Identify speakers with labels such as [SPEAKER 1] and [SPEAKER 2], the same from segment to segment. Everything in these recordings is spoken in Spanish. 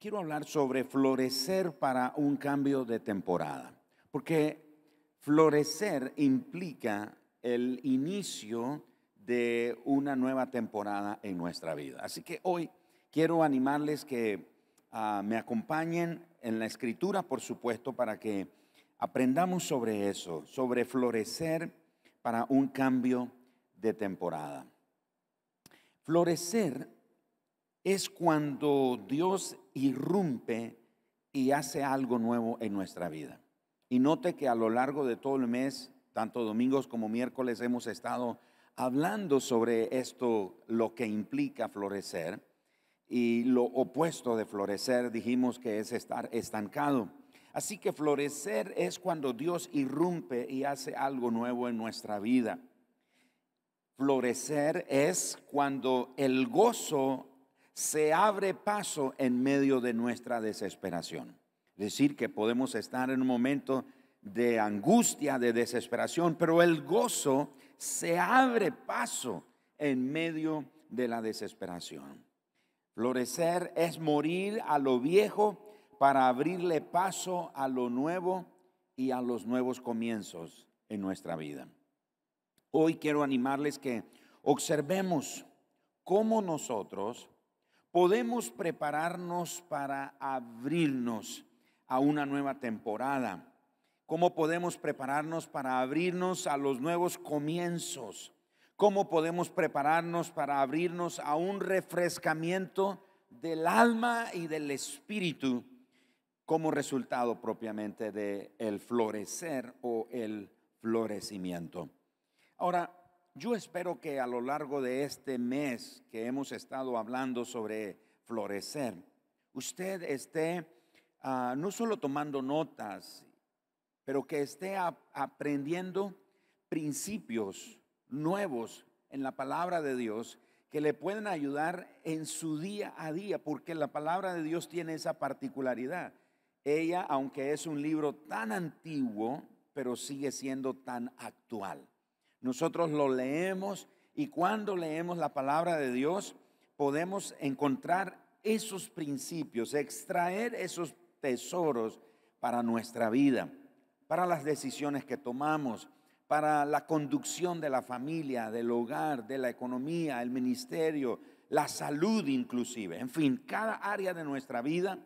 [SPEAKER 1] quiero hablar sobre florecer para un cambio de temporada, porque florecer implica el inicio de una nueva temporada en nuestra vida. Así que hoy quiero animarles que ah, me acompañen en la escritura, por supuesto, para que aprendamos sobre eso, sobre florecer para un cambio de temporada. Florecer es cuando Dios irrumpe y hace algo nuevo en nuestra vida. Y note que a lo largo de todo el mes, tanto domingos como miércoles, hemos estado hablando sobre esto, lo que implica florecer. Y lo opuesto de florecer dijimos que es estar estancado. Así que florecer es cuando Dios irrumpe y hace algo nuevo en nuestra vida. Florecer es cuando el gozo se abre paso en medio de nuestra desesperación. Es decir, que podemos estar en un momento de angustia, de desesperación, pero el gozo se abre paso en medio de la desesperación. Florecer es morir a lo viejo para abrirle paso a lo nuevo y a los nuevos comienzos en nuestra vida. Hoy quiero animarles que observemos cómo nosotros podemos prepararnos para abrirnos a una nueva temporada. ¿Cómo podemos prepararnos para abrirnos a los nuevos comienzos? ¿Cómo podemos prepararnos para abrirnos a un refrescamiento del alma y del espíritu como resultado propiamente del el florecer o el florecimiento? Ahora, yo espero que a lo largo de este mes que hemos estado hablando sobre florecer, usted esté ah, no solo tomando notas, pero que esté aprendiendo principios nuevos en la palabra de Dios que le pueden ayudar en su día a día, porque la palabra de Dios tiene esa particularidad. Ella, aunque es un libro tan antiguo, pero sigue siendo tan actual. Nosotros lo leemos y cuando leemos la palabra de Dios podemos encontrar esos principios, extraer esos tesoros para nuestra vida, para las decisiones que tomamos, para la conducción de la familia, del hogar, de la economía, el ministerio, la salud inclusive. En fin, cada área de nuestra vida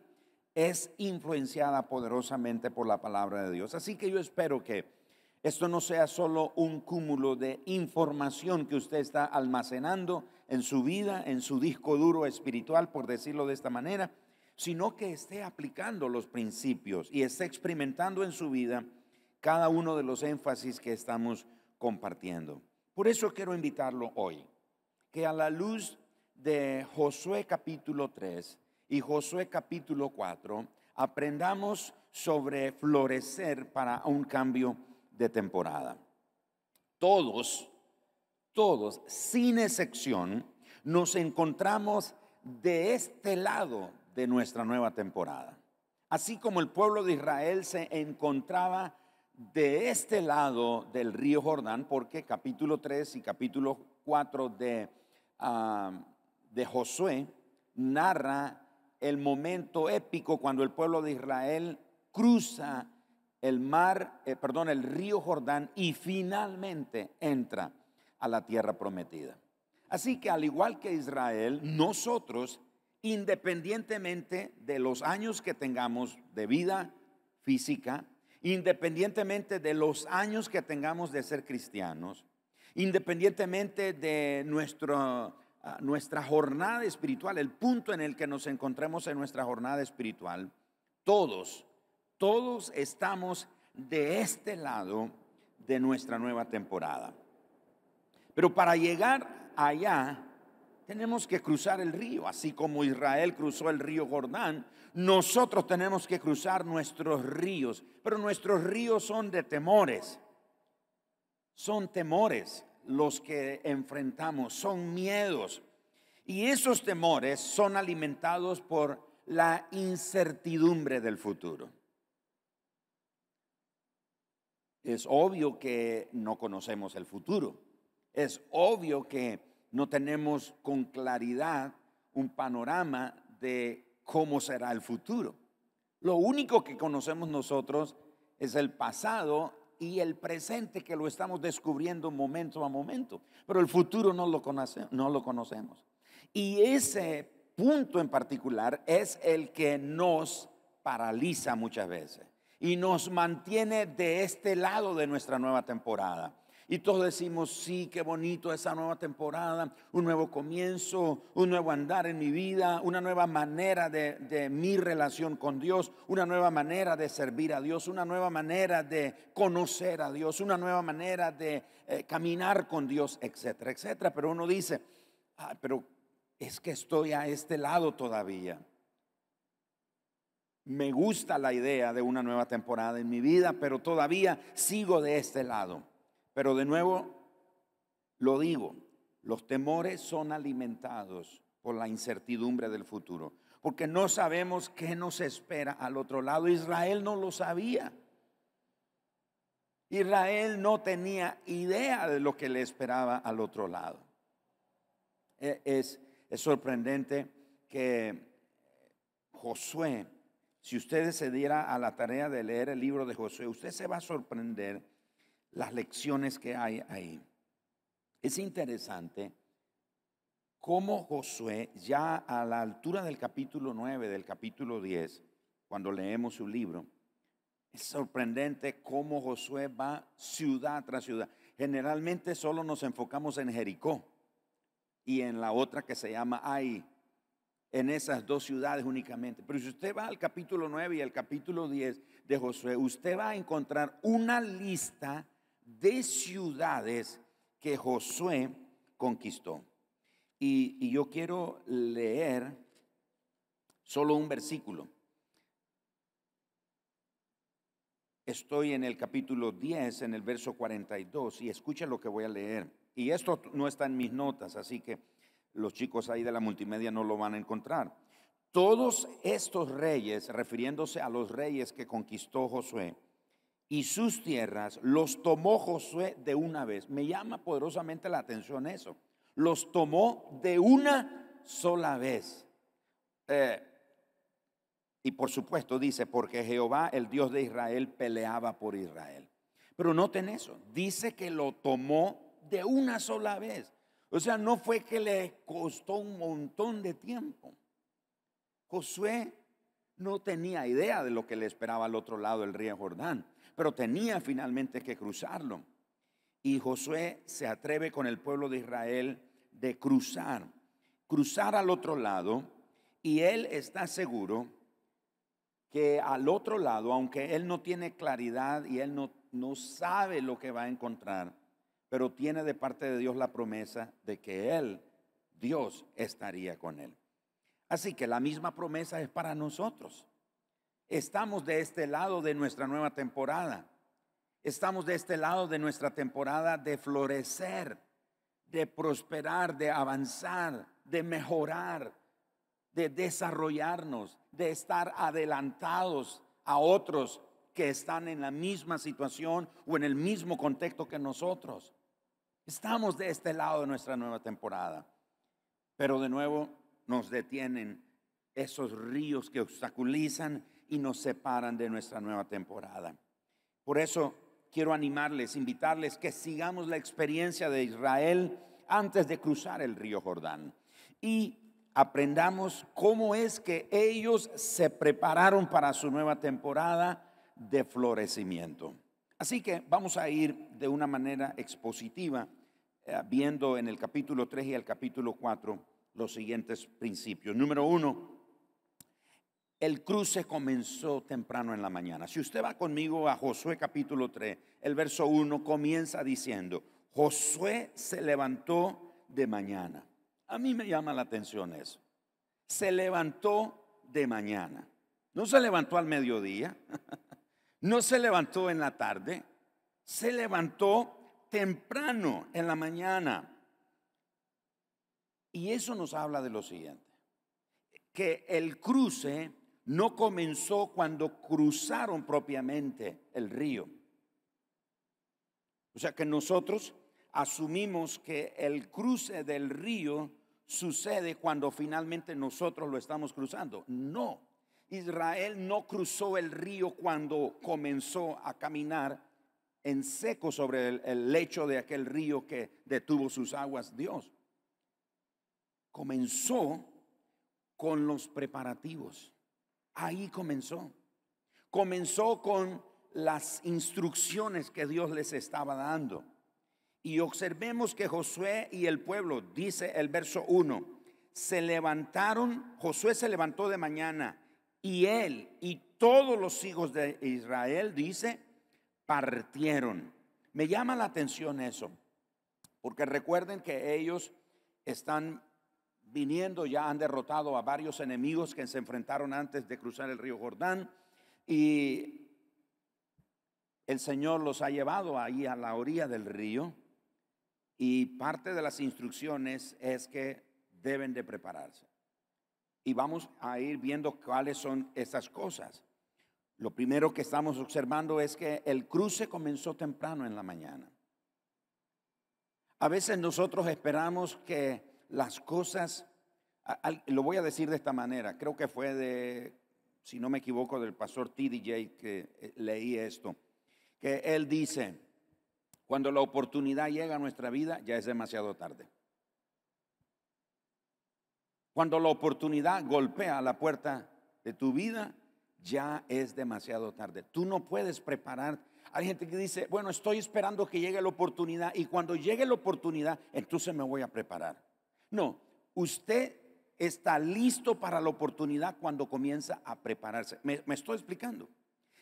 [SPEAKER 1] es influenciada poderosamente por la palabra de Dios. Así que yo espero que esto no sea solo un cúmulo de información que usted está almacenando en su vida, en su disco duro espiritual, por decirlo de esta manera, sino que esté aplicando los principios y esté experimentando en su vida cada uno de los énfasis que estamos compartiendo. Por eso quiero invitarlo hoy, que a la luz de Josué capítulo 3 y Josué capítulo 4, aprendamos sobre florecer para un cambio de temporada. Todos, todos, sin excepción, nos encontramos de este lado de nuestra nueva temporada. Así como el pueblo de Israel se encontraba de este lado del río Jordán, porque capítulo 3 y capítulo 4 de, ah, de Josué narra el momento épico cuando el pueblo de Israel cruza el mar, eh, perdón, el río Jordán y finalmente entra a la tierra prometida. Así que al igual que Israel, nosotros, independientemente de los años que tengamos de vida física, independientemente de los años que tengamos de ser cristianos, independientemente de nuestra jornada espiritual, el punto en el que nos encontremos en nuestra jornada espiritual, todos todos estamos de este lado de nuestra nueva temporada. Pero para llegar allá, tenemos que cruzar el río, así como Israel cruzó el río Jordán, nosotros tenemos que cruzar nuestros ríos, pero nuestros ríos son de temores, son temores los que enfrentamos, son miedos, y esos temores son alimentados por la incertidumbre del futuro. Es obvio que no conocemos el futuro. Es obvio que no tenemos con claridad un panorama de cómo será el futuro. Lo único que conocemos nosotros es el pasado y el presente que lo estamos descubriendo momento a momento. Pero el futuro no lo, no lo conocemos. Y ese punto en particular es el que nos paraliza muchas veces y nos mantiene de este lado de nuestra nueva temporada. Y todos decimos, sí, qué bonito esa nueva temporada, un nuevo comienzo, un nuevo andar en mi vida, una nueva manera de, mi relación con Dios, una nueva manera de servir a Dios, una nueva manera de conocer a Dios, una nueva manera de eh, caminar con Dios, etcétera, etcétera. Pero uno dice, ah, pero es que estoy a este lado todavía. Me gusta la idea de una nueva temporada en mi vida, pero todavía sigo de este lado. Pero de nuevo, lo digo, los temores son alimentados por la incertidumbre del futuro, porque no sabemos qué nos espera al otro lado. Israel no lo sabía. Israel no tenía idea de lo que le esperaba al otro lado. E, es, es sorprendente que Josué, si usted se diera a la tarea de leer el libro de Josué, usted se va a sorprender las lecciones que hay ahí. Es interesante cómo Josué, ya a la altura del capítulo 9, del capítulo 10, cuando leemos su libro, es sorprendente cómo Josué va ciudad tras ciudad. Generalmente solo nos enfocamos en Jericó y en la otra que se llama Ai, en esas dos ciudades únicamente. Pero si usted va al capítulo 9 y al capítulo 10 de Josué, usted va a encontrar una lista de ciudades que Josué conquistó. Y, yo quiero leer solo un versículo. Estoy en el capítulo 10, en el verso 42, y escucha lo que voy a leer. Y esto no está en mis notas, así que los chicos ahí de la multimedia no lo van a encontrar. Todos estos reyes, refiriéndose a los reyes que conquistó Josué, y sus tierras los tomó Josué de una vez. Me llama poderosamente la atención eso. Los tomó de una sola vez. Eh, y por supuesto dice, porque Jehová, el Dios de Israel, peleaba por Israel. Pero noten eso, dice que lo tomó de una sola vez. O sea, no fue que le costó un montón de tiempo. Josué no tenía idea de lo que le esperaba al otro lado del río Jordán pero tenía finalmente que cruzarlo. Y Josué se atreve con el pueblo de Israel de cruzar, cruzar al otro lado, y él está seguro que al otro lado, aunque él no tiene claridad y él no, no sabe lo que va a encontrar, pero tiene de parte de Dios la promesa de que él, Dios, estaría con él. Así que la misma promesa es para nosotros. Estamos de este lado de nuestra nueva temporada. Estamos de este lado de nuestra temporada de florecer, de prosperar, de avanzar, de mejorar, de desarrollarnos, de estar adelantados a otros que están en la misma situación o en el mismo contexto que nosotros. Estamos de este lado de nuestra nueva temporada. Pero de nuevo nos detienen esos ríos que obstaculizan y nos separan de nuestra nueva temporada. Por eso quiero animarles, invitarles que sigamos la experiencia de Israel antes de cruzar el río Jordán y aprendamos cómo es que ellos se prepararon para su nueva temporada de florecimiento. Así que vamos a ir de una manera expositiva eh, viendo en el capítulo 3 y el capítulo 4 los siguientes principios. Número uno, el cruce comenzó temprano en la mañana. Si usted va conmigo a Josué capítulo 3, el verso 1 comienza diciendo, Josué se levantó de mañana. A mí me llama la atención eso. Se levantó de mañana. No se levantó al mediodía, no se levantó en la tarde, se levantó temprano en la mañana. Y eso nos habla de lo siguiente, que el cruce no comenzó cuando cruzaron propiamente el río. O sea que nosotros asumimos que el cruce del río sucede cuando finalmente nosotros lo estamos cruzando. No, Israel no cruzó el río cuando comenzó a caminar en seco sobre el, lecho de aquel río que detuvo sus aguas Dios. Comenzó con los preparativos. Ahí comenzó. Comenzó con las instrucciones que Dios les estaba dando. Y observemos que Josué y el pueblo, dice el verso 1, se levantaron, Josué se levantó de mañana y él y todos los hijos de Israel, dice, partieron. Me llama la atención eso, porque recuerden que ellos están viniendo, ya han derrotado a varios enemigos que se enfrentaron antes de cruzar el río Jordán y el Señor los ha llevado ahí a la orilla del río y parte de las instrucciones es que deben de prepararse. Y vamos a ir viendo cuáles son esas cosas. Lo primero que estamos observando es que el cruce comenzó temprano en la mañana. A veces nosotros esperamos que las cosas, lo voy a decir de esta manera, creo que fue de, si no me equivoco, del pastor TDJ que eh, leí esto, que él dice, cuando la oportunidad llega a nuestra vida, ya es demasiado tarde. Cuando la oportunidad golpea la puerta de tu vida, ya es demasiado tarde. Tú no puedes preparar. Hay gente que dice, bueno, estoy esperando que llegue la oportunidad y cuando llegue la oportunidad, entonces me voy a preparar. No, usted está listo para la oportunidad cuando comienza a prepararse. Me, me estoy explicando.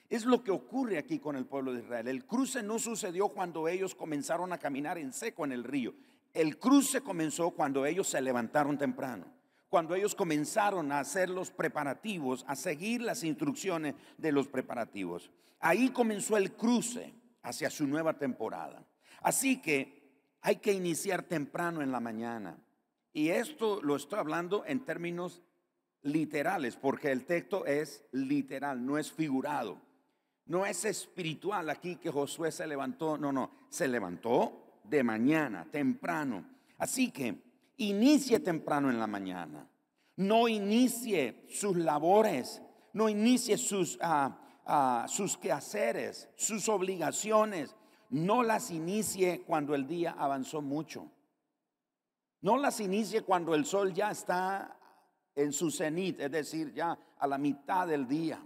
[SPEAKER 1] Es lo que ocurre aquí con el pueblo de Israel. El cruce no sucedió cuando ellos comenzaron a caminar en seco en el río. El cruce comenzó cuando ellos se levantaron temprano, cuando ellos comenzaron a hacer los preparativos, a seguir las instrucciones de los preparativos. Ahí comenzó el cruce hacia su nueva temporada. Así que hay que iniciar temprano en la mañana. Y esto lo estoy hablando en términos literales, porque el texto es literal, no es figurado. No es espiritual aquí que Josué se levantó, no, no, se levantó de mañana, temprano. Así que inicie temprano en la mañana. No inicie sus labores, no inicie sus, ah, sus quehaceres, sus obligaciones. No las inicie cuando el día avanzó mucho. No las inicie cuando el sol ya está en su cenit, es decir, ya a la mitad del día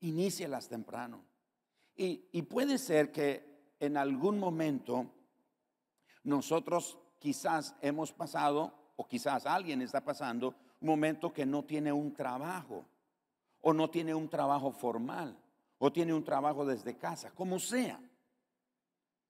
[SPEAKER 1] inícielas temprano. Y puede ser que en algún momento nosotros quizás hemos pasado, o quizás alguien está pasando, un momento que no tiene un trabajo, o no tiene un trabajo formal, o tiene un trabajo desde casa, como sea.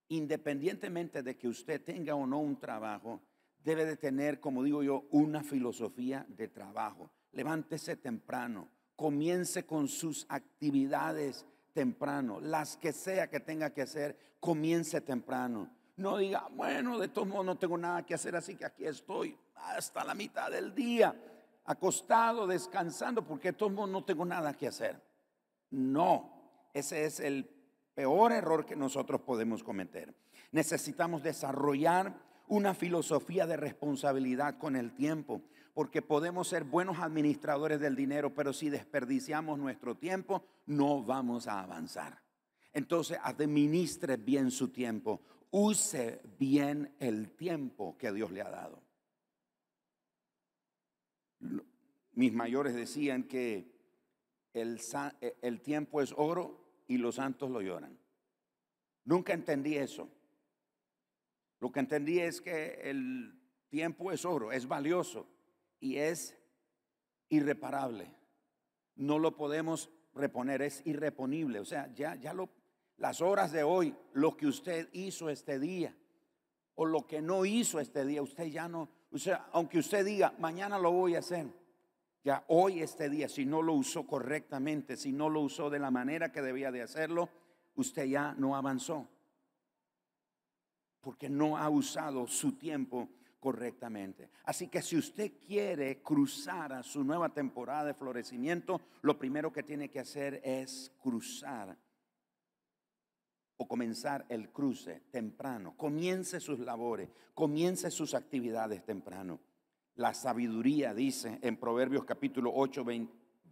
[SPEAKER 1] Independientemente de que usted tenga o no un trabajo, debe de tener, como digo yo, una filosofía de trabajo. Levántese temprano, comience con sus actividades temprano, las que sea que tenga que hacer, comience temprano. No diga, bueno, de todos modos no tengo nada que hacer, así que aquí estoy hasta la mitad del día, acostado, descansando, porque de todos modos no tengo nada que hacer. No, ese es el peor error que nosotros podemos cometer. Necesitamos desarrollar una filosofía de responsabilidad con el tiempo porque podemos ser buenos administradores del dinero, pero si desperdiciamos nuestro tiempo, no vamos a avanzar. Entonces, administre bien su tiempo, use bien el tiempo que Dios le ha dado. Mis mayores decían que el, el tiempo es oro y los santos lo lloran. Nunca entendí eso. Lo que entendí es que el tiempo es oro, es valioso y es irreparable. No lo podemos reponer, es irreponible. O sea, ya, ya lo, las horas de hoy, lo que usted hizo este día o lo que no hizo este día, usted ya no, aunque usted diga, mañana lo voy a hacer, ya hoy este día, si no lo usó correctamente, si no lo usó de la manera que debía de hacerlo, usted ya no avanzó. Porque no ha usado su tiempo correctamente. Así que si usted quiere cruzar a su nueva temporada de florecimiento, lo primero que tiene que hacer es cruzar o comenzar el cruce temprano. Comience sus labores, comience sus actividades temprano. La sabiduría dice en Proverbios capítulo 8,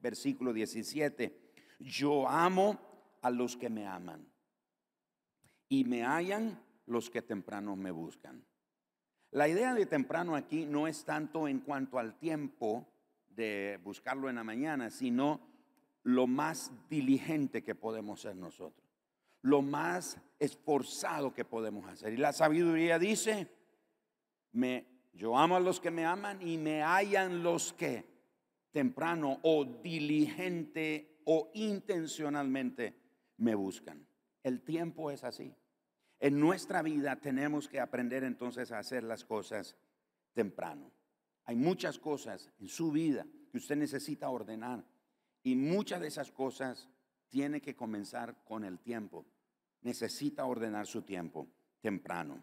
[SPEAKER 1] versículo 17, yo amo a los que me aman y me hallan los que temprano me buscan. La idea de temprano aquí no es tanto en cuanto al tiempo de buscarlo en la mañana, sino lo más diligente que podemos ser nosotros, lo más esforzado que podemos hacer. Y la sabiduría dice, me, yo amo a los que me aman y me hallan los que temprano o diligente o intencionalmente me buscan. El tiempo es así. En nuestra vida tenemos que aprender entonces a hacer las cosas temprano. Hay muchas cosas en su vida que usted necesita ordenar y muchas de esas cosas tiene que comenzar con el tiempo. Necesita ordenar su tiempo temprano.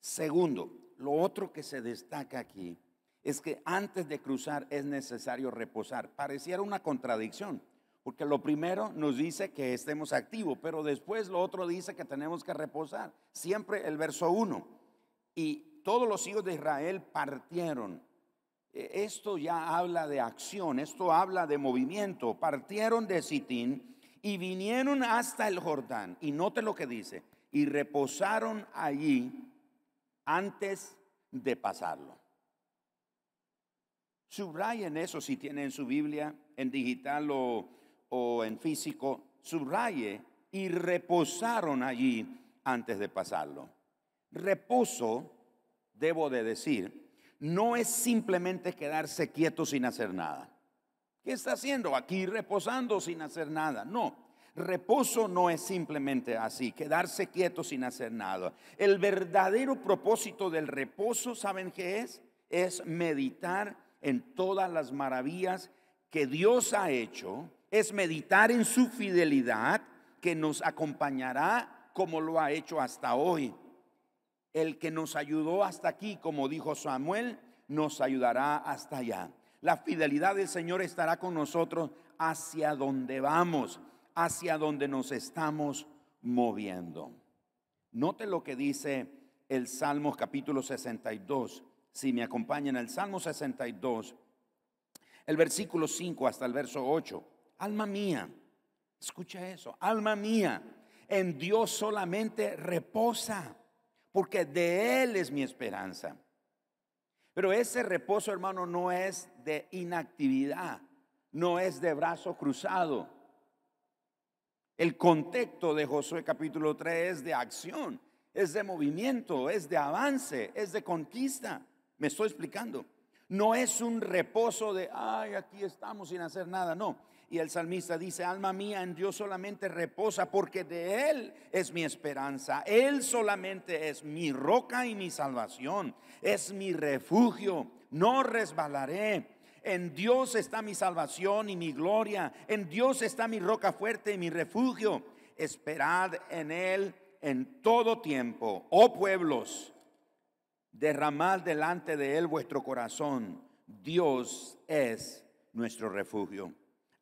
[SPEAKER 1] Segundo, lo otro que se destaca aquí es que antes de cruzar es necesario reposar. Pareciera una contradicción. Porque lo primero nos dice que estemos activos, pero después lo otro dice que tenemos que reposar. Siempre el verso 1. Y todos los hijos de Israel partieron. E, esto ya habla de acción, esto habla de movimiento. Partieron de Sitín y vinieron hasta el Jordán. Y note lo que dice. Y reposaron allí antes de pasarlo. Subrayen eso si tienen su Biblia en digital o o en físico, subraye y reposaron allí antes de pasarlo. Reposo, debo de decir, no es simplemente quedarse quieto sin hacer nada. ¿Qué está haciendo aquí reposando sin hacer nada? No, reposo no es simplemente así, quedarse quieto sin hacer nada. El verdadero propósito del reposo, ¿saben qué es? Es meditar en todas las maravillas que Dios ha hecho es meditar en su fidelidad que nos acompañará como lo ha hecho hasta hoy. El que nos ayudó hasta aquí, como dijo Samuel, nos ayudará hasta allá. La fidelidad del Señor estará con nosotros hacia donde vamos, hacia donde nos estamos moviendo. Note lo que dice el Salmo capítulo 62. Si me acompañan, el Salmo 62, el versículo 5 hasta el verso 8. Alma mía, escucha eso, alma mía, en Dios solamente reposa, porque de Él es mi esperanza. Pero ese reposo, hermano, no es de inactividad, no es de brazo cruzado. El contexto de Josué capítulo 3 es de acción, es de movimiento, es de avance, es de conquista. Me estoy explicando. No es un reposo de, ay, aquí estamos sin hacer nada. No, y el salmista dice, alma mía, en Dios solamente reposa porque de Él es mi esperanza. Él solamente es mi roca y mi salvación. Es mi refugio. No resbalaré. En Dios está mi salvación y mi gloria. En Dios está mi roca fuerte y mi refugio. Esperad en Él en todo tiempo. Oh pueblos, derramad delante de Él vuestro corazón. Dios es nuestro refugio.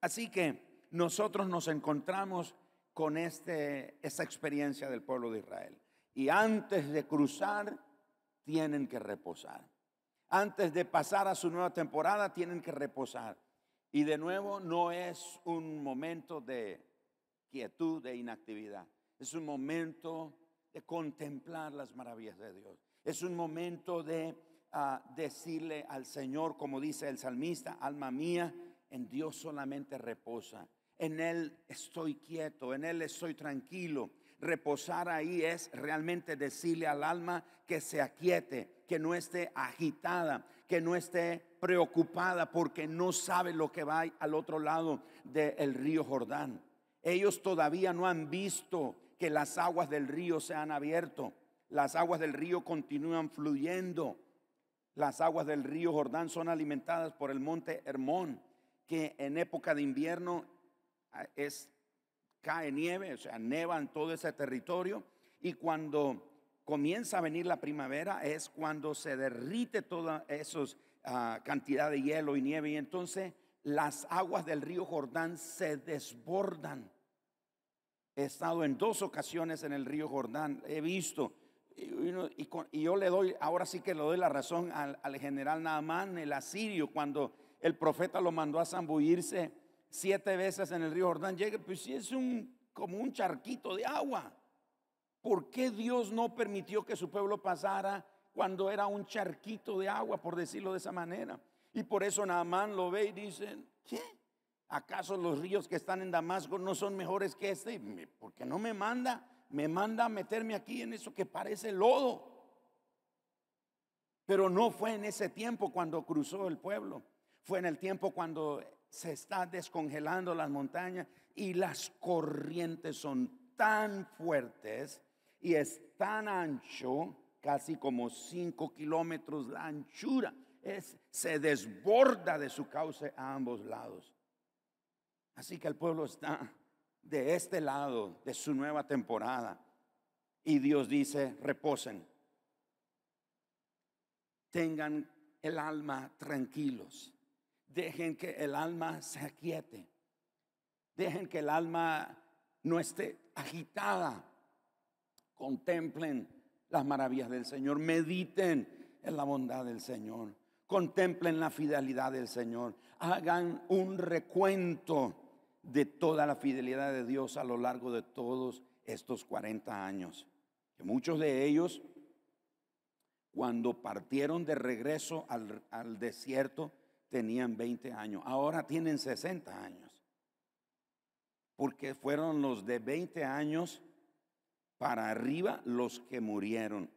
[SPEAKER 1] Así que nosotros nos encontramos con este, esta experiencia del pueblo de Israel. Y antes de cruzar, tienen que reposar. Antes de pasar a su nueva temporada, tienen que reposar. Y de nuevo, no es un momento de quietud, de inactividad. Es un momento de contemplar las maravillas de Dios. Es un momento de ah, decirle al Señor, como dice el salmista, alma mía, en Dios solamente reposa. En Él estoy quieto, en Él estoy tranquilo. Reposar ahí es realmente decirle al alma que se aquiete, que no esté agitada, que no esté preocupada porque no sabe lo que va al otro lado del río Jordán. Ellos todavía no han visto que las aguas del río se han abierto. Las aguas del río continúan fluyendo. Las aguas del río Jordán son alimentadas por el monte Hermón que en época de invierno es, cae nieve, o sea, neva en todo ese territorio. Y cuando comienza a venir la primavera es cuando se derrite toda esa ah, cantidad de hielo y nieve. Y entonces las aguas del río Jordán se desbordan. He estado en dos ocasiones en el río Jordán. He visto. Y, yo le doy, ahora sí que le doy la razón al, al general Naamán, el asirio, cuando el profeta lo mandó a zambullirse siete veces en el río Jordán. Llega, pues sí es un, como un charquito de agua. ¿Por qué Dios no permitió que su pueblo pasara cuando era un charquito de agua, por decirlo de esa manera? Y por eso Naamán lo ve y dice, ¿qué? ¿Acaso los ríos que están en Damasco no son mejores que este? ¿Por qué no me manda? Me manda a meterme aquí en eso que parece lodo. Pero no fue en ese tiempo cuando cruzó el pueblo. Fue en el tiempo cuando se está descongelando las montañas y las corrientes son tan fuertes y es tan ancho, casi como 5 kilómetros la anchura. Se desborda de su cauce a ambos lados. Así que el pueblo está de este lado de su nueva temporada. Y Dios dice, reposen. Tengan el alma tranquilos. Dejen que el alma se aquiete. Dejen que el alma no esté agitada contemplen las maravillas del Señor, mediten en la bondad del Señor, contemplen la fidelidad del Señor, hagan un recuento de toda la fidelidad de Dios a lo largo de todos estos 40 años. Que muchos de ellos, cuando partieron de regreso al, al desierto, tenían 20 años, ahora tienen 60 años, porque fueron los de 20 años para arriba los que murieron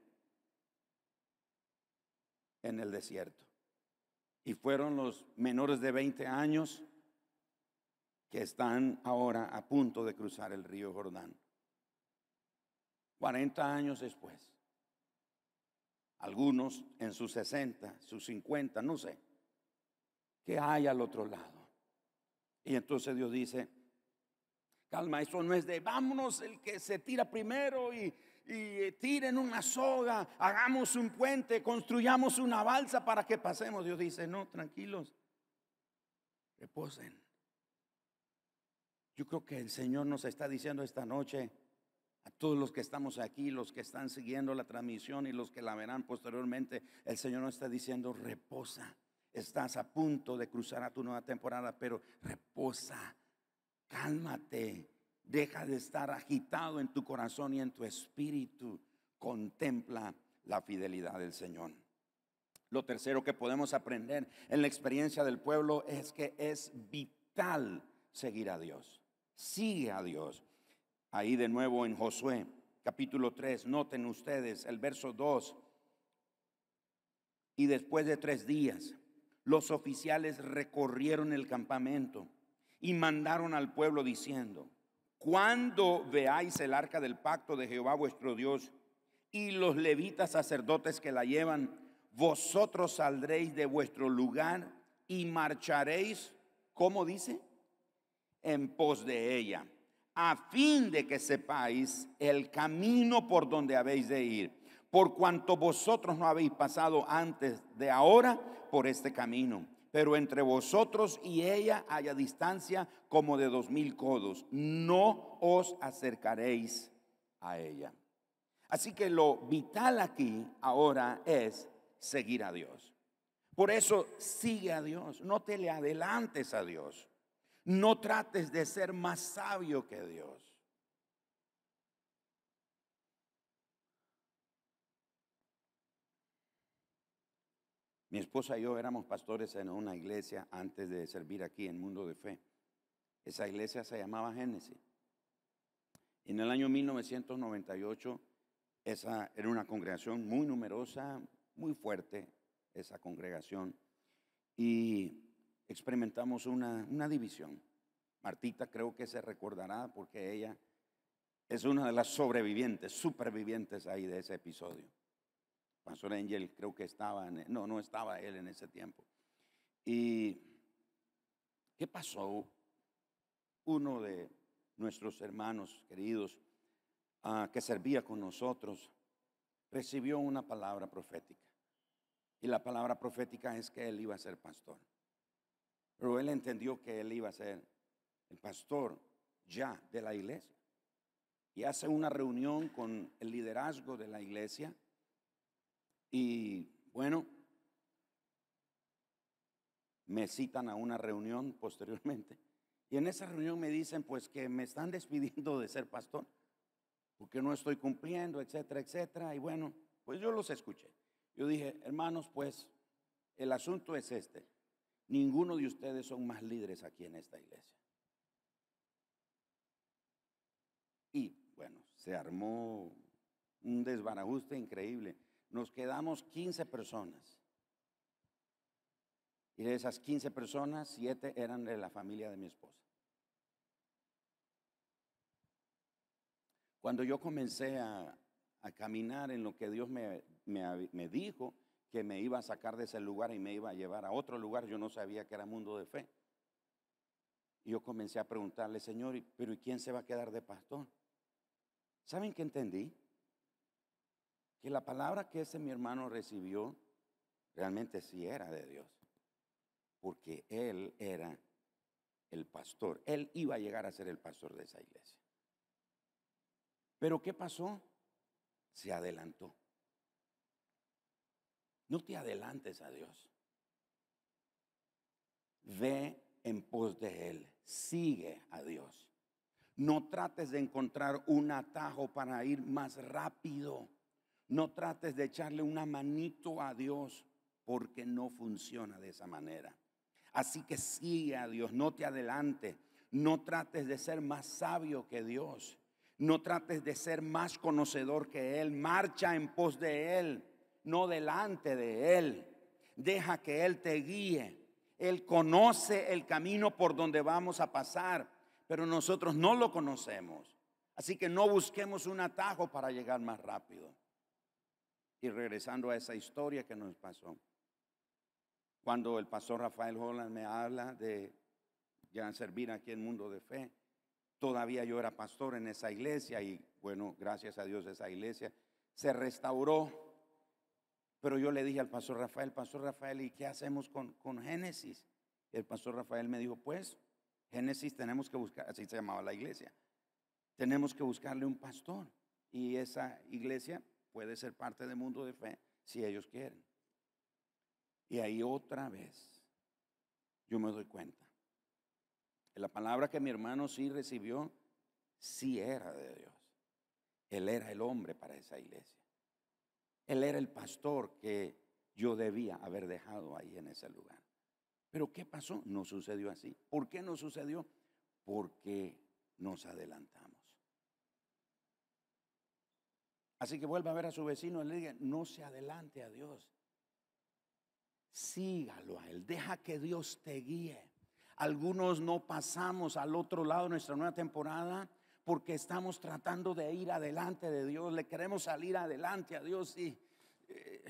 [SPEAKER 1] en el desierto. Y fueron los menores de 20 años que están ahora a punto de cruzar el río Jordán. 40 años después. Algunos en sus 60, sus 50, no sé. ¿Qué hay al otro lado? Y entonces Dios dice, Calma, eso no es de vámonos el que se tira primero y, y tiren una soga, hagamos un puente, construyamos una balsa para que pasemos. Dios dice, no, tranquilos, reposen. Yo creo que el Señor nos está diciendo esta noche a todos los que estamos aquí, los que están siguiendo la transmisión y los que la verán posteriormente, el Señor nos está diciendo, reposa. Estás a punto de cruzar a tu nueva temporada, pero reposa Cálmate, deja de estar agitado en tu corazón y en tu espíritu. Contempla la fidelidad del Señor. Lo tercero que podemos aprender en la experiencia del pueblo es que es vital seguir a Dios. Sigue a Dios. Ahí de nuevo en Josué, capítulo 3, noten ustedes el verso 2. Y después de tres días, los oficiales recorrieron el campamento y mandaron al pueblo diciendo, cuando veáis el arca del pacto de Jehová vuestro Dios y los levitas sacerdotes que la llevan, vosotros saldréis de vuestro lugar y marcharéis, ¿cómo dice? En pos de ella, a fin de que sepáis el camino por donde habéis de ir, por cuanto vosotros no habéis pasado antes de ahora por este camino pero entre vosotros y ella haya distancia como de dos mil codos. No os acercaréis a ella. Así que lo vital aquí ahora es seguir a Dios. Por eso sigue a Dios, no te le adelantes a Dios. No trates de ser más sabio que Dios. Mi esposa y yo éramos pastores en una iglesia antes de servir aquí en Mundo de Fe. Esa iglesia se llamaba Génesis. En el año 1998, esa era una congregación muy numerosa, muy fuerte, esa congregación. Y experimentamos una, una división. Martita creo que se recordará porque ella es una de las sobrevivientes, supervivientes ahí de ese episodio. Pastor Angel creo que estaba, no, no estaba él en ese tiempo. ¿Y qué pasó? Uno de nuestros hermanos queridos ah, que servía con nosotros recibió una palabra profética. Y la palabra profética es que él iba a ser pastor. Pero él entendió que él iba a ser el pastor ya de la iglesia. y hace una reunión con el liderazgo de la iglesia. Y bueno, me citan a una reunión posteriormente. Y en esa reunión me dicen pues que me están despidiendo de ser pastor, porque no estoy cumpliendo, etcétera, etcétera. Y bueno, pues yo los escuché. Yo dije, hermanos, pues el asunto es este. Ninguno de ustedes son más líderes aquí en esta iglesia. Y bueno, se armó un desbarajuste increíble. Nos quedamos 15 personas. Y de esas 15 personas, 7 eran de la familia de mi esposa. Cuando yo comencé a, caminar en lo que Dios me, me dijo, que me iba a sacar de ese lugar y me iba a llevar a otro lugar, yo no sabía que era mundo de fe. Y yo comencé a preguntarle, Señor, pero ¿y quién se va a quedar de pastor? ¿Saben qué entendí? Que la palabra que ese mi hermano recibió realmente sí era de Dios. Porque él era el pastor. Él iba a llegar a ser el pastor de esa iglesia. Pero ¿qué pasó? Se adelantó. No te adelantes a Dios. Ve en pos de Él. Sigue a Dios. No trates de encontrar un atajo para ir más rápido. No trates de echarle una manito a Dios porque no funciona de esa manera. Así que sigue a Dios, no te adelante. No trates de ser más sabio que Dios. No trates de ser más conocedor que Él. Marcha en pos de Él, no delante de Él. Deja que Él te guíe. Él conoce el camino por donde vamos a pasar pero nosotros no lo conocemos. Así que no busquemos un atajo para llegar más rápido. Y regresando a esa historia que nos pasó, cuando el pastor Rafael Holland me habla de ya servir aquí en Mundo de Fe, todavía yo era pastor en esa iglesia y bueno, gracias a Dios esa iglesia se restauró. Pero yo le dije al pastor Rafael, pastor Rafael, ¿y qué hacemos con, con Génesis? El pastor Rafael me dijo, pues Génesis tenemos que buscar, así se llamaba la iglesia, tenemos que buscarle un pastor. Y esa iglesia puede ser parte del mundo de fe si ellos quieren. Y ahí otra vez yo me doy cuenta. La palabra que mi hermano sí recibió, sí era de Dios. Él era el hombre para esa iglesia. Él era el pastor que yo debía haber dejado ahí en ese lugar. Pero ¿qué pasó? No sucedió así. ¿Por qué no sucedió? Porque nos adelantamos. Así que vuelva a ver a su vecino y le diga, no se adelante a Dios. Sígalo a Él. Deja que Dios te guíe. Algunos no pasamos al otro lado de nuestra nueva temporada porque estamos tratando de ir adelante de Dios. Le queremos salir adelante a Dios y eh,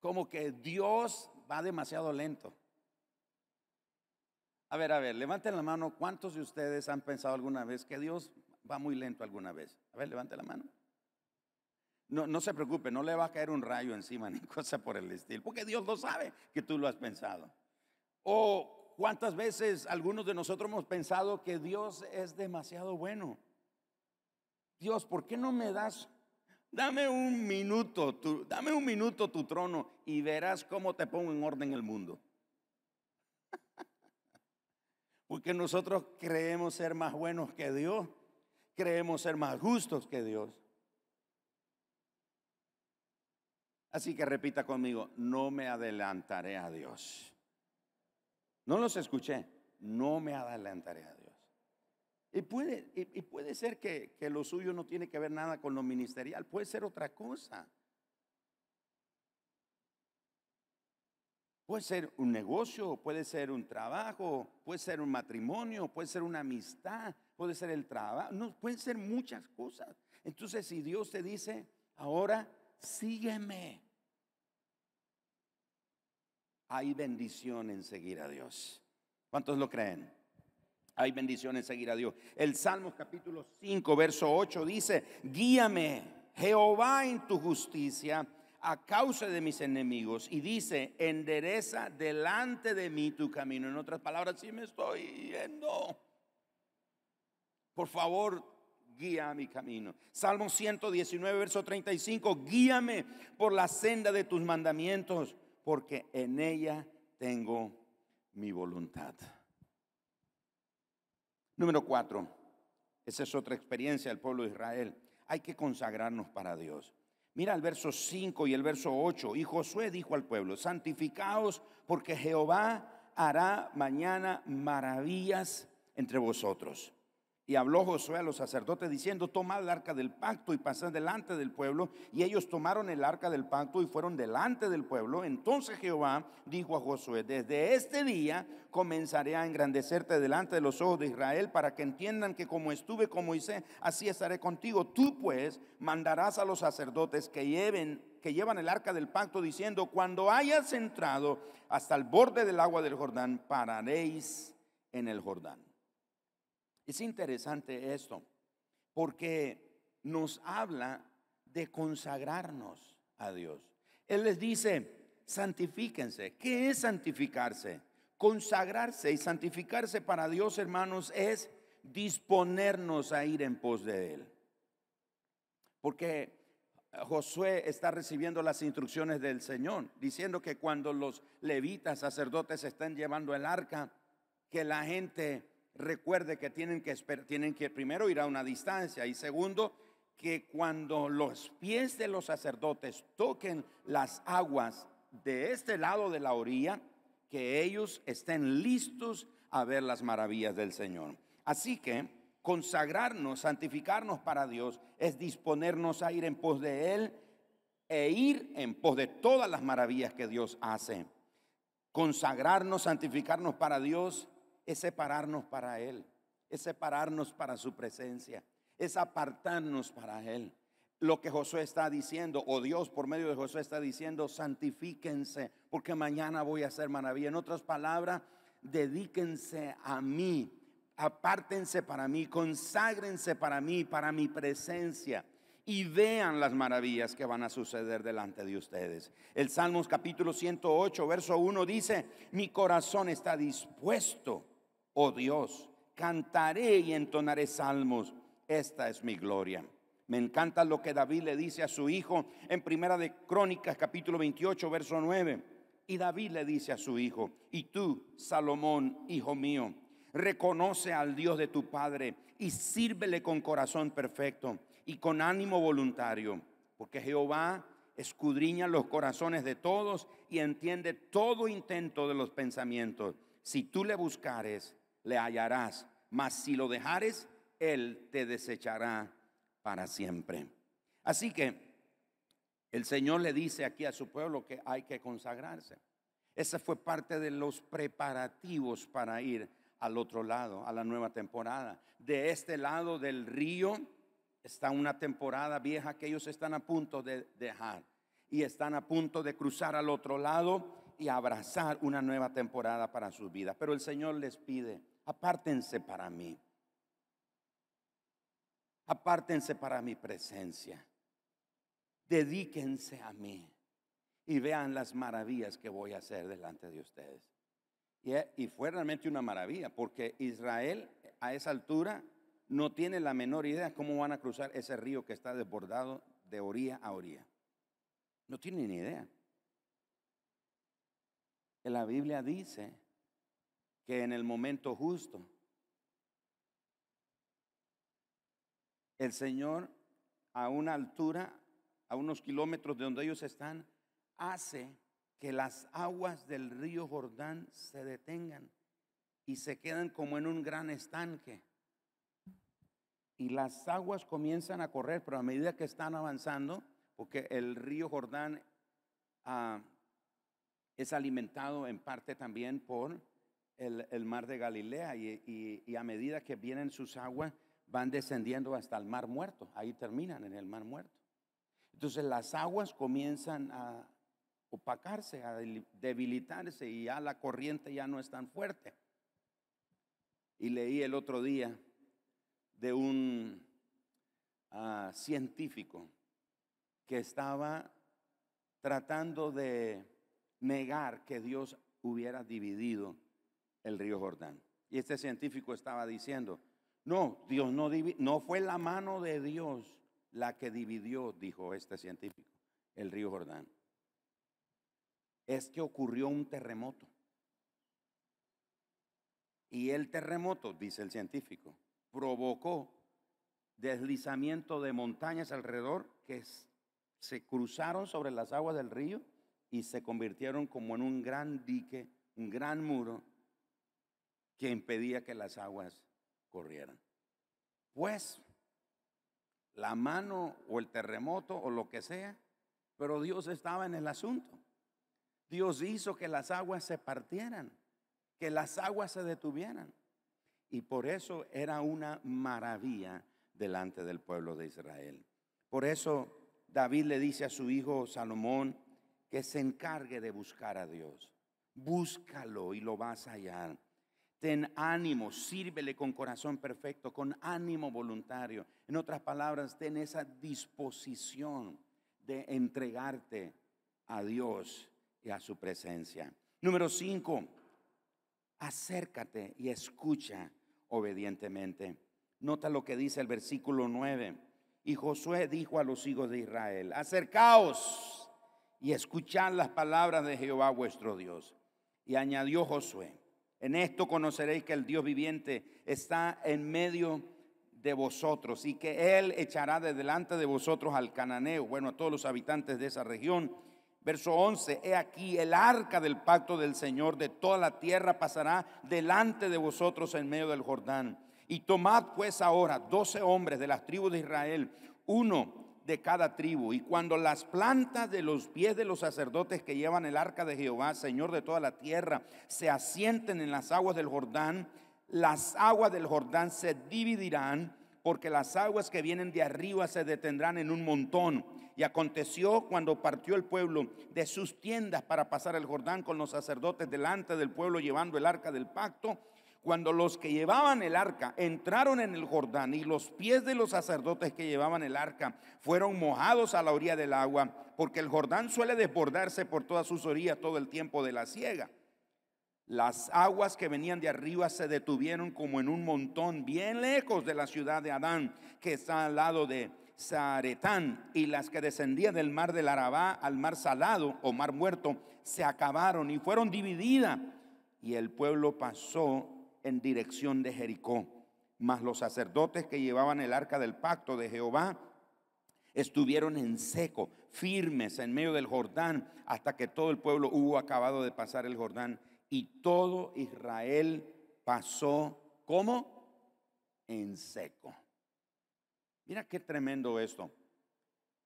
[SPEAKER 1] como que Dios va demasiado lento. A ver, a ver, levanten la mano. ¿Cuántos de ustedes han pensado alguna vez que Dios va muy lento alguna vez? A ver, levante la mano. No, no se preocupe, no le va a caer un rayo encima ni cosa por el estilo, porque Dios lo sabe que tú lo has pensado. O cuántas veces algunos de nosotros hemos pensado que Dios es demasiado bueno. Dios, ¿por qué no me das Dame un minuto, tu, dame un minuto tu trono y verás cómo te pongo en orden el mundo. Porque nosotros creemos ser más buenos que Dios, creemos ser más justos que Dios. Así que repita conmigo, no me adelantaré a Dios. No los escuché, no me adelantaré a Dios. Y puede, y, puede ser que, que lo suyo no tiene que ver nada con lo ministerial, puede ser otra cosa. Puede ser un negocio, puede ser un trabajo, puede ser un matrimonio, puede ser una amistad, puede ser el trabajo, no, pueden ser muchas cosas. Entonces, si Dios te dice, ahora sígueme, hay bendición en seguir a Dios. ¿Cuántos lo creen? hay bendiciones seguir a Dios. El Salmo capítulo 5, verso 8 dice, guíame Jehová en tu justicia a causa de mis enemigos. Y dice, endereza delante de mí tu camino. En otras palabras, si me estoy yendo. Por favor, guía mi camino. Salmo 119, verso 35, guíame por la senda de tus mandamientos, porque en ella tengo mi voluntad. Número cuatro, esa es otra experiencia del pueblo de Israel. Hay que consagrarnos para Dios. Mira el verso 5 y el verso 8. Y Josué dijo al pueblo, santificaos porque Jehová hará mañana maravillas entre vosotros. Y habló Josué a los sacerdotes diciendo, tomad el arca del pacto y pasad delante del pueblo. Y ellos tomaron el arca del pacto y fueron delante del pueblo. Entonces Jehová dijo a Josué, desde este día comenzaré a engrandecerte delante de los ojos de Israel para que entiendan que como estuve con Moisés, así estaré contigo. Tú pues mandarás a los sacerdotes que lleven que llevan el arca del pacto diciendo, cuando hayas entrado hasta el borde del agua del Jordán, pararéis en el Jordán. Es interesante esto, porque nos habla de consagrarnos a Dios. Él les dice, santifíquense. ¿Qué es santificarse? Consagrarse y santificarse para Dios, hermanos, es disponernos a ir en pos de Él. Porque Josué está recibiendo las instrucciones del Señor, diciendo que cuando los levitas, sacerdotes, están llevando el arca, que la gente recuerde que tienen que, tienen que primero ir a una distancia y segundo, que cuando los pies de los sacerdotes toquen las aguas de este lado de la orilla, que ellos estén listos a ver las maravillas del Señor. Así que consagrarnos, santificarnos para Dios, es disponernos a ir en pos de Él e ir en pos de todas las maravillas que Dios hace. Consagrarnos, santificarnos para Dios es separarnos para Él, es separarnos para su presencia, es apartarnos para Él. Lo que Josué está diciendo, o Dios por medio de Josué está diciendo, santifíquense, porque mañana voy a hacer maravilla. En otras palabras, dedíquense a mí, apártense para mí, conságrense para mí, para mi presencia y vean las maravillas que van a suceder delante de ustedes. El Salmos capítulo 108, verso 1 dice, mi corazón está dispuesto oh Dios, cantaré y entonaré salmos. Esta es mi gloria. Me encanta lo que David le dice a su hijo en Primera de Crónicas capítulo 28 verso 9. Y David le dice a su hijo, y tú, Salomón, hijo mío, reconoce al Dios de tu Padre y sírvele con corazón perfecto y con ánimo voluntario, porque Jehová escudriña los corazones de todos y entiende todo intento de los pensamientos. Si tú le buscares, le hallarás, mas si lo dejares, Él te desechará para siempre. Así que el Señor le dice aquí a su pueblo que hay que consagrarse. Esa fue parte de los preparativos para ir al otro lado, a la nueva temporada. De este lado del río está una temporada vieja que ellos están a punto de dejar y están a punto de cruzar al otro lado y abrazar una nueva temporada para sus vidas. Pero el Señor les pide, apártense para mí. Apártense para mi presencia. Dedíquense a mí y vean las maravillas que voy a hacer delante de ustedes. Y, fue realmente una maravilla, porque Israel a esa altura no tiene la menor idea cómo van a cruzar ese río que está desbordado de orilla a orilla. No tiene ni idea la Biblia dice que en el momento justo el Señor a una altura, a unos kilómetros de donde ellos están, hace que las aguas del río Jordán se detengan y se quedan como en un gran estanque. Y las aguas comienzan a correr, pero a medida que están avanzando, porque el río Jordán ah, es alimentado en parte también por el, mar de Galilea y, a medida que vienen sus aguas van descendiendo hasta el mar muerto, ahí terminan en el mar muerto. Entonces las aguas comienzan a opacarse, a debilitarse y ya la corriente ya no es tan fuerte. Y leí el otro día de un ah, científico que estaba tratando de negar que Dios hubiera dividido el río Jordán. Y este científico estaba diciendo, No, Dios no no fue la mano de Dios la que dividió, dijo este científico, el río Jordán. Es que ocurrió un terremoto. Y el terremoto, dice el científico, provocó deslizamiento de montañas alrededor que se cruzaron sobre las aguas del río y se convirtieron como en un gran dique, un gran muro que impedía que las aguas corrieran. Pues la mano o el terremoto o lo que sea, pero Dios estaba en el asunto. Dios hizo que las aguas se partieran, que las aguas se detuvieran. Y por eso era una maravilla delante del pueblo de Israel. Por eso David le dice a su hijo Salomón que se encargue de buscar a Dios. Búscalo y lo vas a hallar. Ten ánimo, sírvele con corazón perfecto, con ánimo voluntario. En otras palabras, ten esa disposición de entregarte a Dios y a su presencia. Número cinco, acércate y escucha obedientemente. Nota lo que dice el versículo 9. Y Josué dijo a los hijos de Israel, acercaos y escuchad las palabras de Jehová vuestro Dios. Y añadió Josué, en esto conoceréis que el Dios viviente está en medio de vosotros y que Él echará de delante de vosotros al cananeo, bueno, a todos los habitantes de esa región. Verso 11, he aquí el arca del pacto del Señor de toda la tierra pasará delante de vosotros en medio del Jordán. Y tomad pues ahora doce hombres de las tribus de Israel, uno de cada tribu. Y cuando las plantas de los pies de los sacerdotes que llevan el arca de Jehová, Señor de toda la tierra, se asienten en las aguas del Jordán, las aguas del Jordán se dividirán, porque las aguas que vienen de arriba se detendrán en un montón. Y aconteció cuando partió el pueblo de sus tiendas para pasar el Jordán con los sacerdotes delante del pueblo llevando el arca del pacto, cuando los que llevaban el arca entraron en el Jordán y los pies de los sacerdotes que llevaban el arca fueron mojados a la orilla del agua, porque el Jordán suele desbordarse por todas sus orillas todo el tiempo de la siega. Las aguas que venían de arriba se detuvieron como en un montón bien lejos de la ciudad de Adán, que está al lado de Zaretán, y las que descendían del mar del Arabá al mar salado o mar muerto se acabaron y fueron divididas. Y el pueblo pasó en dirección de Jericó. Mas los sacerdotes que llevaban el arca del pacto de Jehová estuvieron en seco, firmes en medio del Jordán, hasta que todo el pueblo hubo acabado de pasar el Jordán. Y todo Israel pasó como en seco. Mira qué tremendo esto.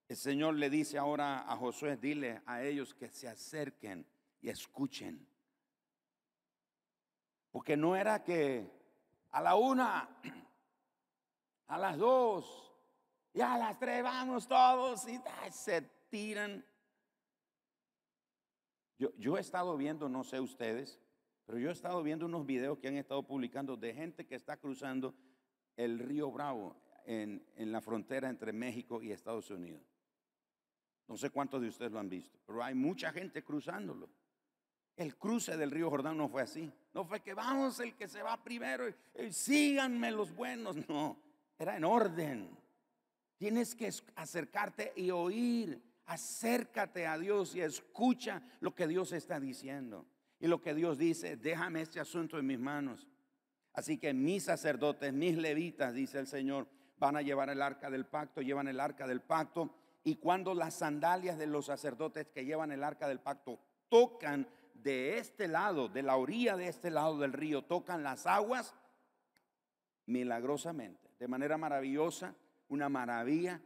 [SPEAKER 1] El Señor le dice ahora a Josué, dile a ellos que se acerquen y escuchen. Porque no era que a la una, a las dos, y a las tres vamos todos y se tiran. Yo, he estado viendo, no sé ustedes, pero yo he estado viendo unos videos que han estado publicando de gente que está cruzando el río Bravo en la frontera entre México y Estados Unidos. No sé cuántos de ustedes lo han visto, pero hay mucha gente cruzándolo. El cruce del río Jordán no fue así. No fue que vamos el que se va primero y, síganme los buenos. No, era en orden. Tienes que acercarte y oír. Acércate a Dios y escucha lo que Dios está diciendo. Y lo que Dios dice, déjame este asunto en mis manos. Así que mis sacerdotes, mis levitas, dice el Señor, van a llevar el arca del pacto, llevan el arca del pacto. Y cuando las sandalias de los sacerdotes que llevan el arca del pacto tocan de este lado, de la orilla de este lado del río, tocan las aguas milagrosamente, de manera maravillosa, una maravilla.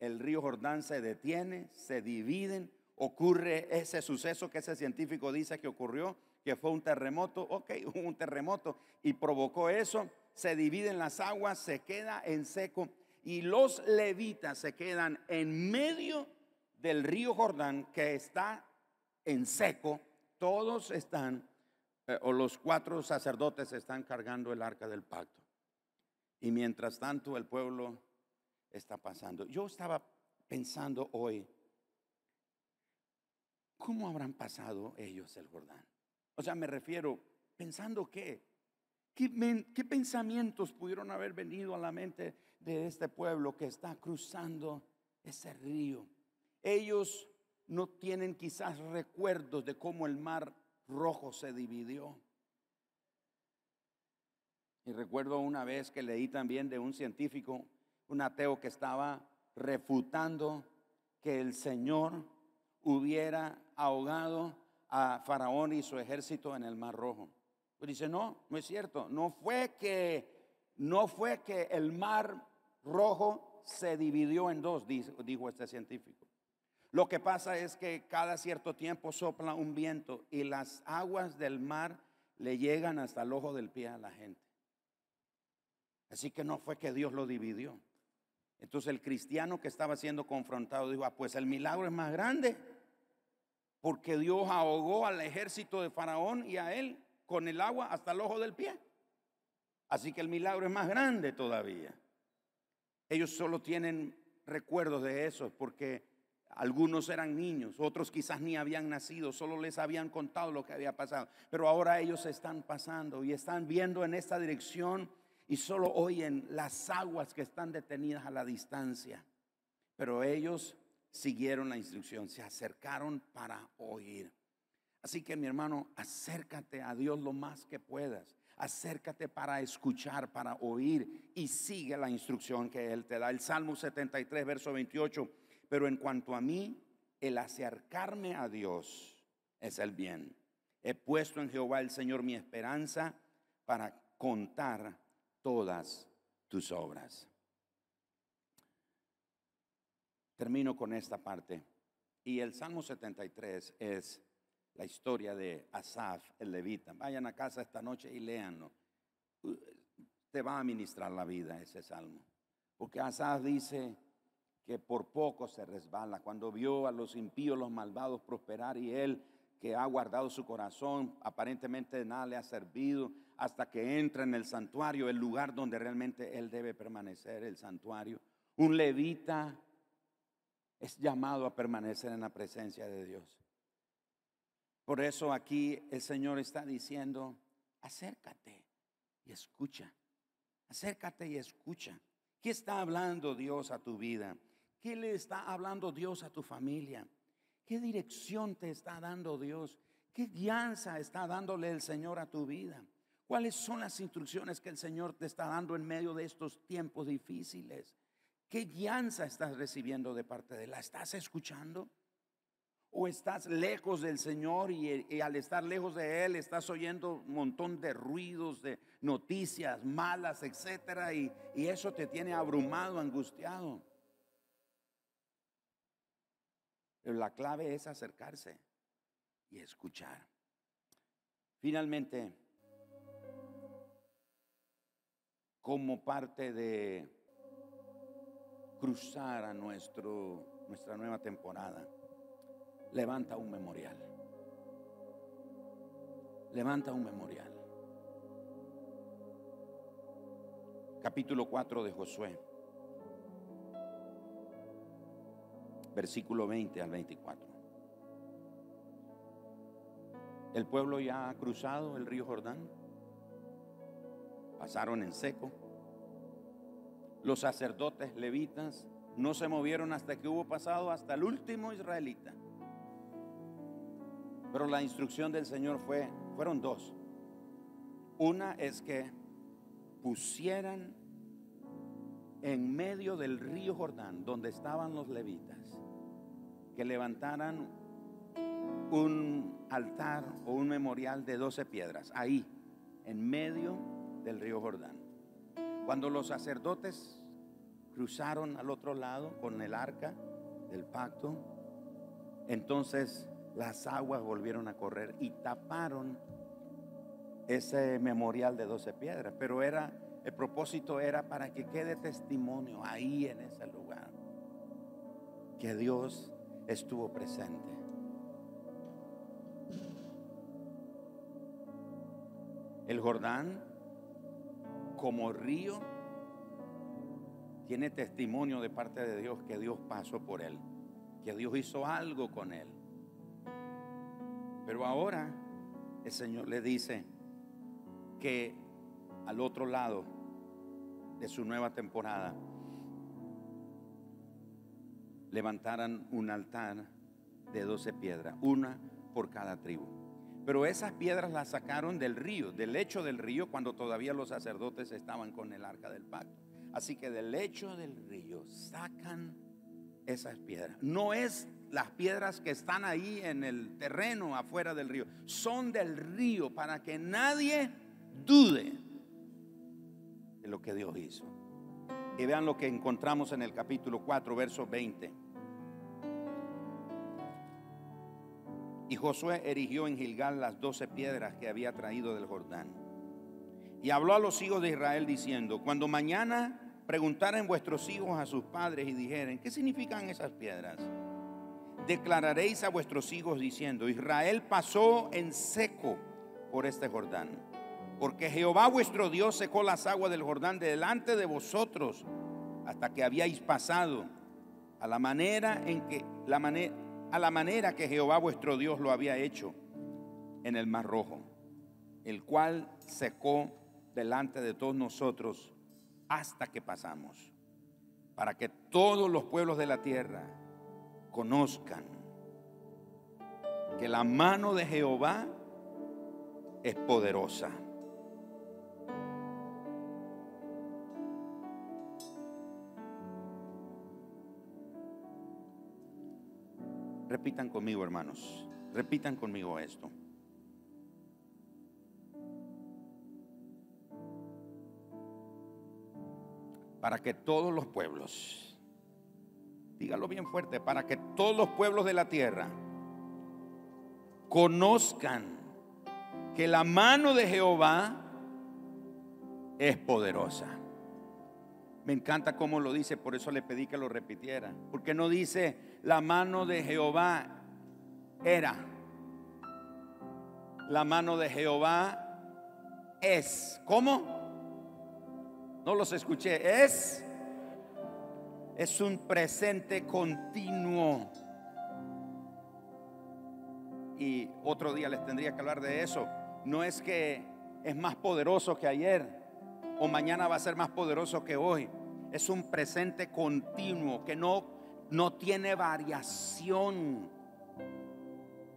[SPEAKER 1] El río Jordán se detiene, se dividen, ocurre ese suceso que ese científico dice que ocurrió, que fue un terremoto, ok, un terremoto y provocó eso, se dividen las aguas, se queda en seco y los levitas se quedan en medio del río Jordán que está en seco todos están, eh, o los cuatro sacerdotes están cargando el arca del pacto. Y mientras tanto el pueblo está pasando. Yo estaba pensando hoy, ¿cómo habrán pasado ellos el Jordán? O sea, me refiero, pensando ¿Qué, ¿Qué, pensamientos pudieron haber venido a la mente de este pueblo que está cruzando ese río? Ellos no tienen quizás recuerdos de cómo el mar rojo se dividió. Y recuerdo una vez que leí también de un científico, un ateo que estaba refutando que el Señor hubiera ahogado a Faraón y su ejército en el Mar Rojo. Pero dice, no, no es cierto. No fue que, no fue que el Mar Rojo se dividió en dos, dijo este científico. Lo que pasa es que cada cierto tiempo sopla un viento y las aguas del mar le llegan hasta el ojo del pie a la gente. Así que no fue que Dios lo dividió. Entonces el cristiano que estaba siendo confrontado dijo, ah, pues el milagro es más grande, porque Dios ahogó al ejército de Faraón y a él con el agua hasta el ojo del pie. Así que el milagro es más grande todavía. Ellos solo tienen recuerdos de eso, porque algunos eran niños, otros quizás ni habían nacido, solo les habían contado lo que había pasado. Pero ahora ellos están pasando y están viendo en esta dirección y solo oyen las aguas que están detenidas a la distancia. Pero ellos siguieron la instrucción, se acercaron para oír. Así que mi hermano, acércate a Dios lo más que puedas. Acércate para escuchar, para oír y sigue la instrucción que Él te da. El Salmo 73, verso 28 pero en cuanto a mí, el acercarme a Dios es el bien. He puesto en Jehová el Señor mi esperanza para contar todas tus obras. Termino con esta parte. Y el Salmo 73 es la historia de Asaf, el levita. Vayan a casa esta noche y léanlo. Te va a ministrar la vida ese salmo. Porque Asaf dice, que por poco se resbala, cuando vio a los impíos, los malvados prosperar y él que ha guardado su corazón, aparentemente nada le ha servido, hasta que entra en el santuario, el lugar donde realmente él debe permanecer, el santuario. Un levita es llamado a permanecer en la presencia de Dios. Por eso aquí el Señor está diciendo, acércate y escucha, acércate y escucha. ¿Qué está hablando Dios a tu vida? ¿Qué le está hablando Dios a tu familia? ¿Qué dirección te está dando Dios? ¿Qué guianza está dándole el Señor a tu vida? ¿Cuáles son las instrucciones que el Señor te está dando en medio de estos tiempos difíciles? ¿Qué guianza estás recibiendo de parte de él? ¿La estás escuchando? ¿O estás lejos del Señor y, al estar lejos de Él estás oyendo un montón de ruidos, de noticias malas, etcétera? Y, y eso te tiene abrumado, angustiado. Pero la clave es acercarse y escuchar. Finalmente, como parte de cruzar a nuestro, nuestra nueva temporada, levanta un memorial. Levanta un memorial. Capítulo 4 de Josué. Versículo 20 al 24. El pueblo ya ha cruzado el río Jordán, pasaron en seco. Los sacerdotes levitas no se movieron hasta que hubo pasado hasta el último israelita. Pero la instrucción del Señor fue, fueron dos. Una es que pusieran en medio del río Jordán, donde estaban los levitas, que levantaran un altar o un memorial de 12 piedras, ahí, en medio del río Jordán. Cuando los sacerdotes cruzaron al otro lado con el arca del pacto, entonces las aguas volvieron a correr y taparon ese memorial de 12 piedras, pero era el propósito era para que quede testimonio ahí en ese lugar que Dios estuvo presente. El Jordán, como río, tiene testimonio de parte de Dios que Dios pasó por él, que Dios hizo algo con él. Pero ahora el Señor le dice que al otro lado de su nueva temporada, levantaran un altar de 12 piedras, una por cada tribu. Pero esas piedras las sacaron del río, del lecho del río, cuando todavía los sacerdotes estaban con el arca del pacto. Así que del lecho del río sacan esas piedras. No es las piedras que están ahí en el terreno afuera del río, son del río para que nadie dude de lo que Dios hizo. Y vean lo que encontramos en el capítulo 4, verso 20. Y Josué erigió en Gilgal las doce piedras que había traído del Jordán. Y habló a los hijos de Israel diciendo, cuando mañana preguntaren vuestros hijos a sus padres y dijeren, ¿qué significan esas piedras? Declararéis a vuestros hijos diciendo, Israel pasó en seco por este Jordán, porque Jehová vuestro Dios secó las aguas del Jordán delante de vosotros hasta que habíais pasado a la manera en que la manera a la manera que Jehová vuestro Dios lo había hecho en el Mar Rojo, el cual secó delante de todos nosotros hasta que pasamos, para que todos los pueblos de la tierra conozcan que la mano de Jehová es poderosa. Repitan conmigo, hermanos. Repitan conmigo esto. Para que todos los pueblos, dígalo bien fuerte, para que todos los pueblos de la tierra conozcan que la mano de Jehová es poderosa. Me encanta cómo lo dice, por eso le pedí que lo repitiera. Porque no dice la mano de Jehová era. La mano de Jehová es. ¿Cómo? No los escuché. Es. Es un presente continuo. Y otro día les tendría que hablar de eso. No es que es más poderoso que ayer o mañana va a ser más poderoso que hoy. Es un presente continuo que no no tiene variación,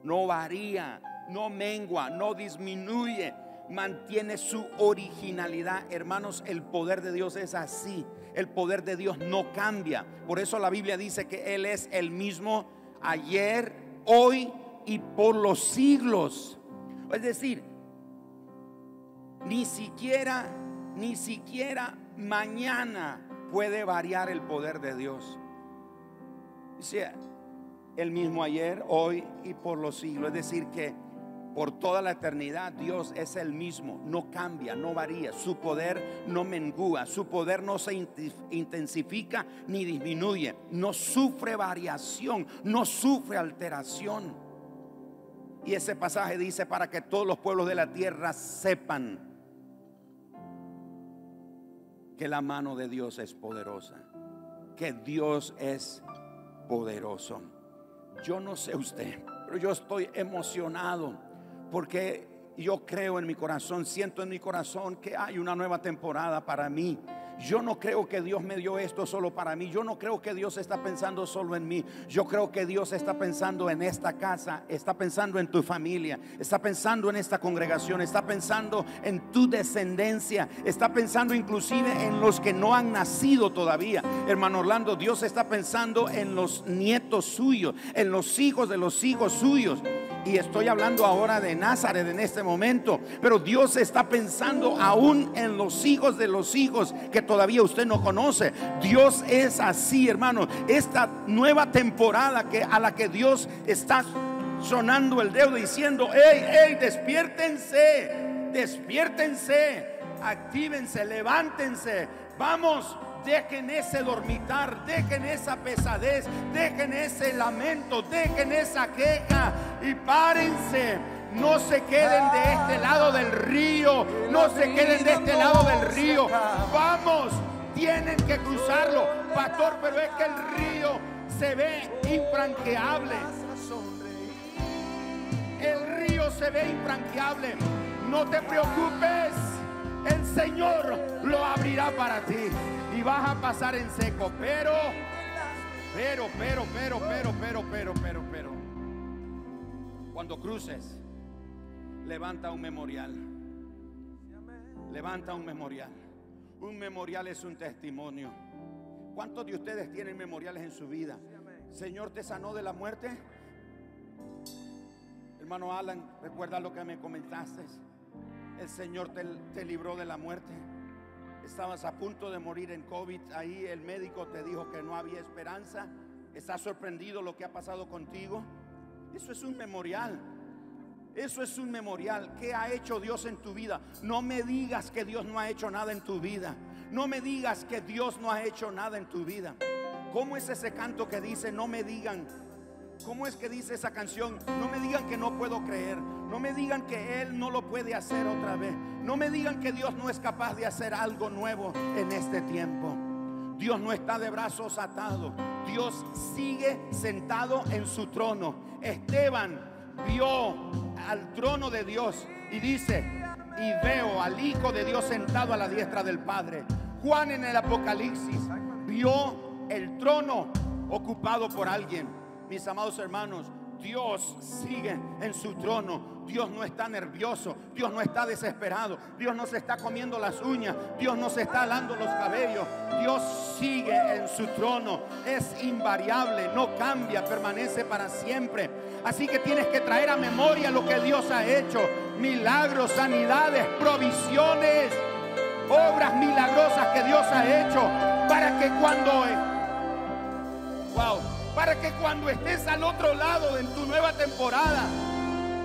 [SPEAKER 1] no varía, no mengua, no disminuye, mantiene su originalidad. Hermanos, el poder de Dios es así. El poder de Dios no cambia. Por eso la Biblia dice que Él es el mismo ayer, hoy y por los siglos. Es decir, ni siquiera, ni siquiera mañana puede variar el poder de Dios. Dice, el mismo ayer, hoy y por los siglos. Es decir, que por toda la eternidad Dios es el mismo, no cambia, no varía, su poder no mengúa, su poder no se intensifica ni disminuye, no sufre variación, no sufre alteración. Y ese pasaje dice para que todos los pueblos de la tierra sepan que la mano de Dios es poderosa, que Dios es poderoso. Yo no sé usted, pero yo estoy emocionado porque yo creo en mi corazón, siento en mi corazón que hay una nueva temporada para mí. Yo no creo que Dios me dio esto solo para mí. Yo no creo que Dios está pensando solo en mí. Yo creo que Dios está pensando en esta casa, está pensando en tu familia, está pensando en esta congregación, está pensando en tu descendencia, está pensando inclusive en los que no han nacido todavía. Hermano Orlando, Dios está pensando en los nietos suyos, en los hijos de los hijos suyos. Y estoy hablando ahora de Nazaret en este momento. Pero Dios está pensando aún en los hijos de los hijos que todavía usted no conoce. Dios es así, hermano. Esta nueva temporada a la que Dios está sonando el dedo diciendo, hey, hey, despiértense, despiértense, actívense, levántense. Vamos, dejen ese dormitar, dejen esa pesadez, dejen ese lamento, dejen esa queja y párense. No se queden de este lado del río, no se queden de este lado del río. Vamos, tienen que cruzarlo, pastor, pero es que el río se ve infranqueable. El río se ve infranqueable. No te preocupes el Señor lo abrirá para ti y vas a pasar en seco. Pero, pero, pero, pero, pero, pero, pero, pero, pero. Cuando cruces, levanta un memorial. Levanta un memorial. Un memorial es un testimonio. ¿Cuántos de ustedes tienen memoriales en su vida? Señor te sanó de la muerte. Hermano Alan, recuerda lo que me comentaste. El Señor te, libró de la muerte. Estabas a punto de morir en COVID. Ahí el médico te dijo que no había esperanza. ¿Estás sorprendido lo que ha pasado contigo? Eso es un memorial. Eso es un memorial. ¿Qué ha hecho Dios en tu vida? No me digas que Dios no ha hecho nada en tu vida. No me digas que Dios no ha hecho nada en tu vida. ¿Cómo es ese canto que dice, no me digan? ¿Cómo es que dice esa canción? No me digan que no puedo creer. No me digan que Él no lo puede hacer otra vez. No me digan que Dios no es capaz de hacer algo nuevo en este tiempo. Dios no está de brazos atados. Dios sigue sentado en su trono. Esteban vio al trono de Dios y dice, y veo al Hijo de Dios sentado a la diestra del Padre. Juan en el Apocalipsis vio el trono ocupado por alguien. Mis amados hermanos, Dios sigue en su trono. Dios no está nervioso. Dios no está desesperado. Dios no se está comiendo las uñas. Dios no se está alando los cabellos. Dios sigue en su trono. Es invariable, no cambia, permanece para siempre. Así que tienes que traer a memoria lo que Dios ha hecho. Milagros, sanidades, provisiones, obras milagrosas que Dios ha hecho para que cuando. Para que cuando estés al otro lado en tu nueva temporada,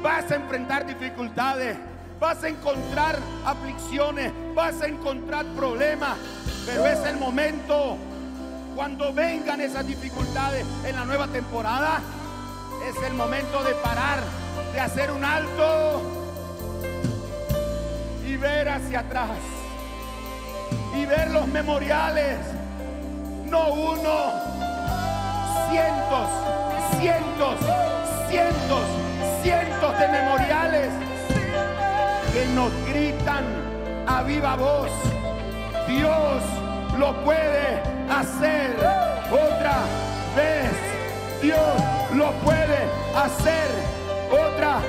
[SPEAKER 1] vas a enfrentar dificultades, vas a encontrar aflicciones, vas a encontrar problemas. Pero es el momento, cuando vengan esas dificultades en la nueva temporada, es el momento de parar, de hacer un alto y ver hacia atrás. Y ver los memoriales, no uno, cientos, cientos, cientos, cientos de memoriales que nos gritan a viva voz. Dios lo puede hacer otra vez. Dios lo puede hacer otra